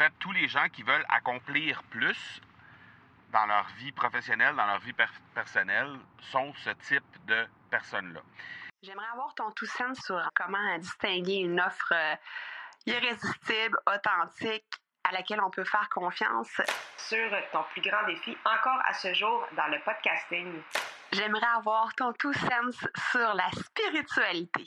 fait, tous les gens qui veulent accomplir plus dans leur vie professionnelle, dans leur vie personnelle, sont ce type de personnes-là. J'aimerais avoir ton tout sens sur comment distinguer une offre euh, irrésistible, authentique, à laquelle on peut faire confiance. Sur ton plus grand défi encore à ce jour dans le podcasting. J'aimerais avoir ton tout sens sur la spiritualité.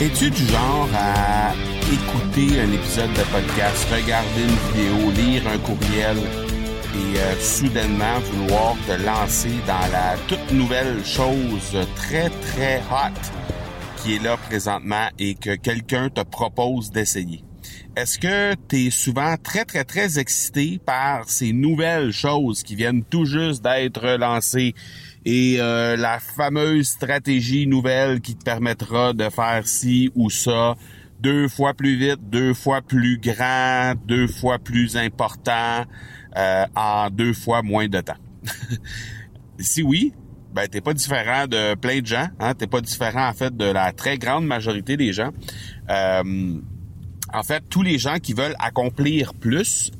Es-tu du genre à écouter un épisode de podcast, regarder une vidéo, lire un courriel et euh, soudainement vouloir te lancer dans la toute nouvelle chose très très hot qui est là présentement et que quelqu'un te propose d'essayer? Est-ce que tu es souvent très, très, très excité par ces nouvelles choses qui viennent tout juste d'être lancées et euh, la fameuse stratégie nouvelle qui te permettra de faire ci ou ça deux fois plus vite, deux fois plus grand, deux fois plus important, euh, en deux fois moins de temps? si oui, ben t'es pas différent de plein de gens, hein? T'es pas différent en fait de la très grande majorité des gens. Euh, en fait, tous les gens qui veulent accomplir plus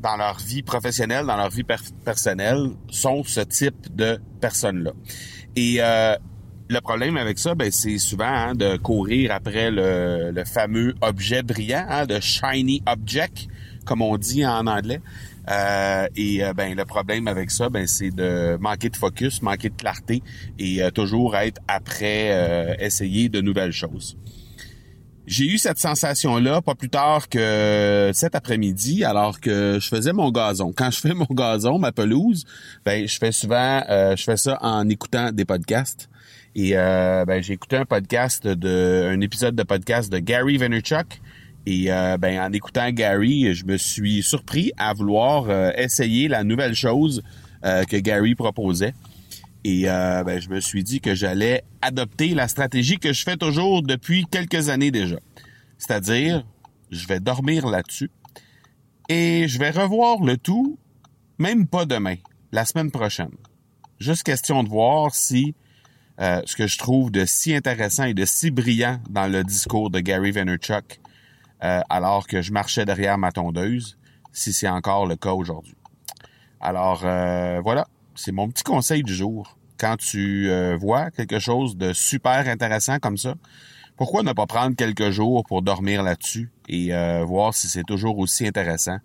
dans leur vie professionnelle, dans leur vie personnelle, sont ce type de personnes-là. Et euh, le problème avec ça, ben, c'est souvent hein, de courir après le, fameux objet brillant, hein, de shiny object, comme on dit en anglais. Euh, et euh, ben le problème avec ça, ben c'est de manquer de focus, manquer de clarté et toujours être après essayer de nouvelles choses. J'ai eu cette sensation-là pas plus tard que cet après-midi, alors que je faisais mon gazon. Quand je fais mon gazon, ma pelouse, ben je fais souvent, euh, je fais ça en écoutant des podcasts. Et euh, ben j'ai écouté un podcast de, un épisode de podcast de Gary Vaynerchuk. Et euh, ben en écoutant Gary, je me suis surpris à vouloir essayer la nouvelle chose que Gary proposait. Et euh, ben, je me suis dit que j'allais adopter la stratégie que je fais toujours depuis quelques années déjà. C'est-à-dire, je vais dormir là-dessus et je vais revoir le tout, même pas demain, la semaine prochaine. Juste question de voir si euh, ce que je trouve de si intéressant et de si brillant dans le discours de Gary Vaynerchuk, euh, alors que je marchais derrière ma tondeuse, si c'est encore le cas aujourd'hui. Alors voilà, c'est mon petit conseil du jour. Quand tu euh, vois quelque chose de super intéressant comme ça, pourquoi ne pas prendre quelques jours pour dormir là-dessus et euh, voir si c'est toujours aussi intéressant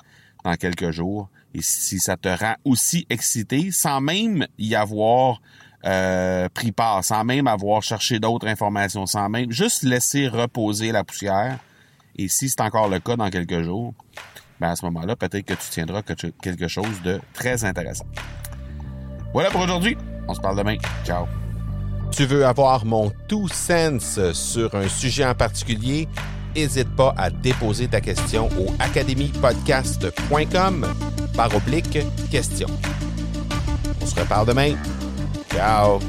dans quelques jours et si ça te rend aussi excité sans même y avoir euh, pris part, sans même avoir cherché d'autres informations, sans même juste laisser reposer la poussière. Et si c'est encore le cas dans quelques jours, ben à ce moment-là, peut-être que tu tiendras quelque chose de très intéressant. Voilà pour aujourd'hui. On se parle demain. Ciao. Tu veux avoir mon tout sens sur un sujet en particulier? N'hésite pas à déposer ta question au academypodcast.com par oblique question. On se reparle demain. Ciao.